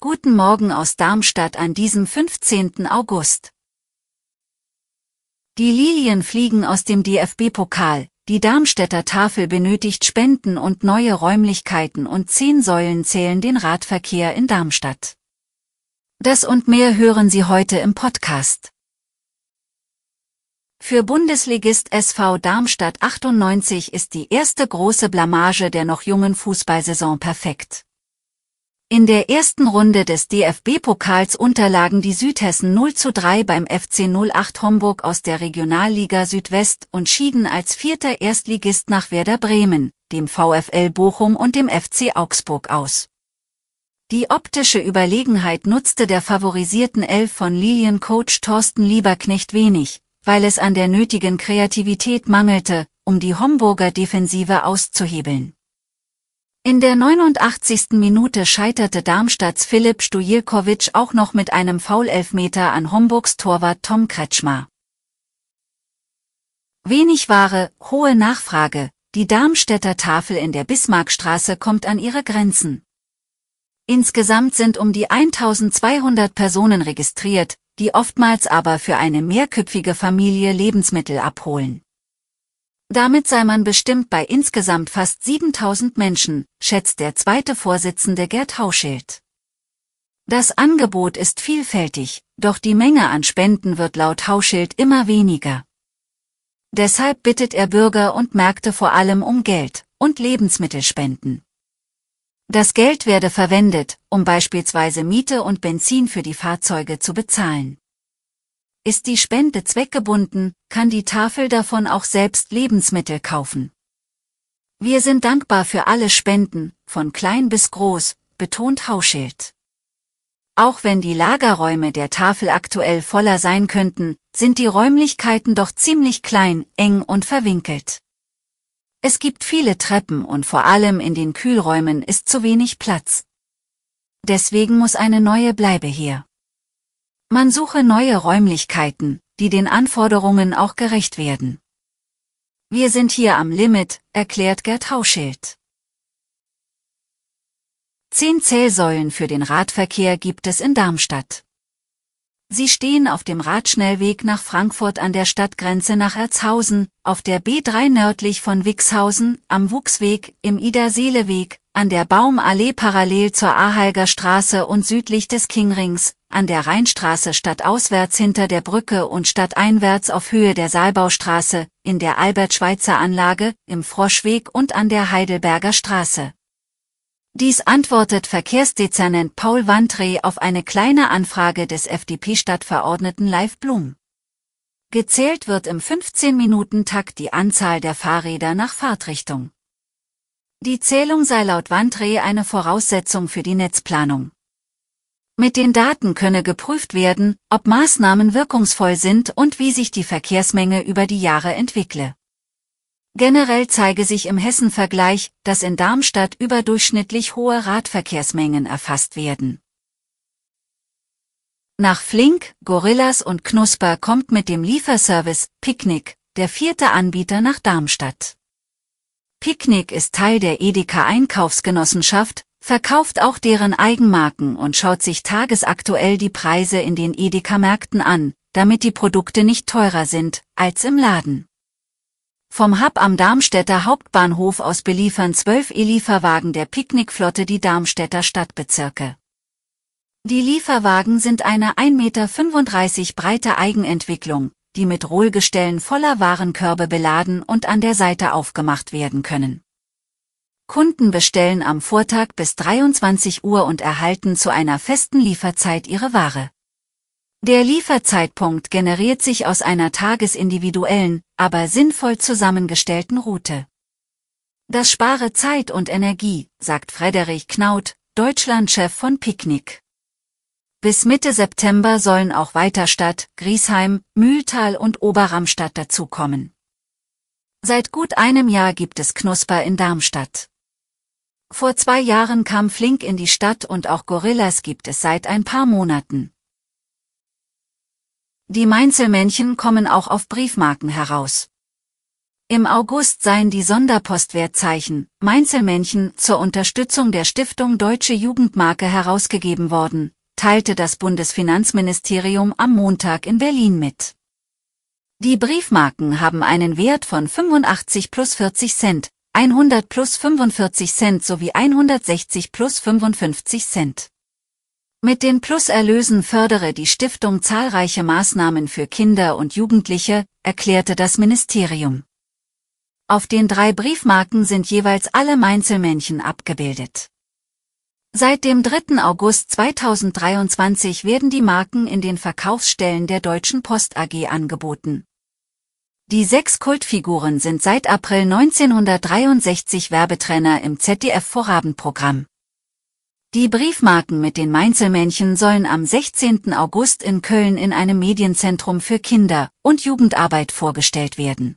Guten Morgen aus Darmstadt an diesem 15. August. Die Lilien fliegen aus dem DFB-Pokal. Die Darmstädter Tafel benötigt Spenden und neue Räumlichkeiten und zehn Säulen zählen den Radverkehr in Darmstadt. Das und mehr hören Sie heute im Podcast. Für Bundesligist SV Darmstadt 98 ist die erste große Blamage der noch jungen Fußballsaison perfekt. In der ersten Runde des DFB-Pokals unterlagen die Südhessen 0 zu 3 beim FC 08 Homburg aus der Regionalliga Südwest und schieden als vierter Erstligist nach Werder Bremen, dem VfL Bochum und dem FC Augsburg aus. Die optische Überlegenheit nutzte der favorisierten Elf von Liliencoach Thorsten Lieberknecht wenig, weil es an der nötigen Kreativität mangelte, um die Homburger Defensive auszuhebeln. In der 89. Minute scheiterte Darmstadts Philipp Stujilkovic auch noch mit einem Foulelfmeter an Homburgs Torwart Tom Kretschmer. Wenig Ware, hohe Nachfrage, die Darmstädter Tafel in der Bismarckstraße kommt an ihre Grenzen. Insgesamt sind um die 1200 Personen registriert, die oftmals aber für eine mehrköpfige Familie Lebensmittel abholen. Damit sei man bestimmt bei insgesamt fast 7000 Menschen, schätzt der zweite Vorsitzende Gerd Hauschild. Das Angebot ist vielfältig, doch die Menge an Spenden wird laut Hauschild immer weniger. Deshalb bittet er Bürger und Märkte vor allem um Geld und Lebensmittelspenden. Das Geld werde verwendet, um beispielsweise Miete und Benzin für die Fahrzeuge zu bezahlen. Ist die Spende zweckgebunden, kann die Tafel davon auch selbst Lebensmittel kaufen. Wir sind dankbar für alle Spenden, von klein bis groß, betont Hauschild. Auch wenn die Lagerräume der Tafel aktuell voller sein könnten, sind die Räumlichkeiten doch ziemlich klein, eng und verwinkelt. Es gibt viele Treppen und vor allem in den Kühlräumen ist zu wenig Platz. Deswegen muss eine neue Bleibe her. Man suche neue Räumlichkeiten, die den Anforderungen auch gerecht werden. Wir sind hier am Limit, erklärt Gerd Hauschild. Zehn Zählsäulen für den Radverkehr gibt es in Darmstadt. Sie stehen auf dem Radschnellweg nach Frankfurt an der Stadtgrenze nach Erzhausen, auf der B3 nördlich von Wixhausen, am Wuchsweg, im Ida-Seele-Weg, an der Baumallee parallel zur Ahalger Straße und südlich des Kingrings, an der Rheinstraße stadtauswärts hinter der Brücke und stadteinwärts auf Höhe der Saalbaustraße, in der Albert-Schweitzer-Anlage, im Froschweg und an der Heidelberger Straße. Dies antwortet Verkehrsdezernent Paul Wandre auf eine kleine Anfrage des FDP-Stadtverordneten Leif Blum. Gezählt wird im 15-Minuten-Takt die Anzahl der Fahrräder nach Fahrtrichtung. Die Zählung sei laut Wandre eine Voraussetzung für die Netzplanung. Mit den Daten könne geprüft werden, ob Maßnahmen wirkungsvoll sind und wie sich die Verkehrsmenge über die Jahre entwickle. Generell zeige sich im Hessen-Vergleich, dass in Darmstadt überdurchschnittlich hohe Radverkehrsmengen erfasst werden. Nach Flink, Gorillas und Knusper kommt mit dem Lieferservice Picknick der vierte Anbieter nach Darmstadt. Picknick ist Teil der Edeka Einkaufsgenossenschaft, verkauft auch deren Eigenmarken und schaut sich tagesaktuell die Preise in den Edeka-Märkten an, damit die Produkte nicht teurer sind als im Laden. Vom Hub am Darmstädter Hauptbahnhof aus beliefern zwölf E-Lieferwagen der Picknickflotte die Darmstädter Stadtbezirke. Die Lieferwagen sind eine 1,35 Meter breite Eigenentwicklung, die mit Rollgestellen voller Warenkörbe beladen und an der Seite aufgemacht werden können. Kunden bestellen am Vortag bis 23 Uhr und erhalten zu einer festen Lieferzeit ihre Ware. Der Lieferzeitpunkt generiert sich aus einer tagesindividuellen, aber sinnvoll zusammengestellten Route. Das spare Zeit und Energie, sagt Frederik Knaut, Deutschlandchef von Picknick. Bis Mitte September sollen auch Weiterstadt, Griesheim, Mühltal und Oberramstadt dazukommen. Seit gut einem Jahr gibt es Knusper in Darmstadt. Vor zwei Jahren kam Flink in die Stadt und auch Gorillas gibt es seit ein paar Monaten. Die Mainzelmännchen kommen auch auf Briefmarken heraus. Im August seien die Sonderpostwertzeichen Mainzelmännchen zur Unterstützung der Stiftung Deutsche Jugendmarke herausgegeben worden, teilte das Bundesfinanzministerium am Montag in Berlin mit. Die Briefmarken haben einen Wert von 85 plus 40 Cent, 100 plus 45 Cent sowie 160 plus 55 Cent. Mit den Pluserlösen fördere die Stiftung zahlreiche Maßnahmen für Kinder und Jugendliche, erklärte das Ministerium. Auf den drei Briefmarken sind jeweils alle Mainzelmännchen abgebildet. Seit dem 3. August 2023 werden die Marken in den Verkaufsstellen der Deutschen Post AG angeboten. Die sechs Kultfiguren sind seit April 1963 Werbetrenner im ZDF-Vorabendprogramm. Die Briefmarken mit den Mainzelmännchen sollen am 16. August in Köln in einem Medienzentrum für Kinder- und Jugendarbeit vorgestellt werden.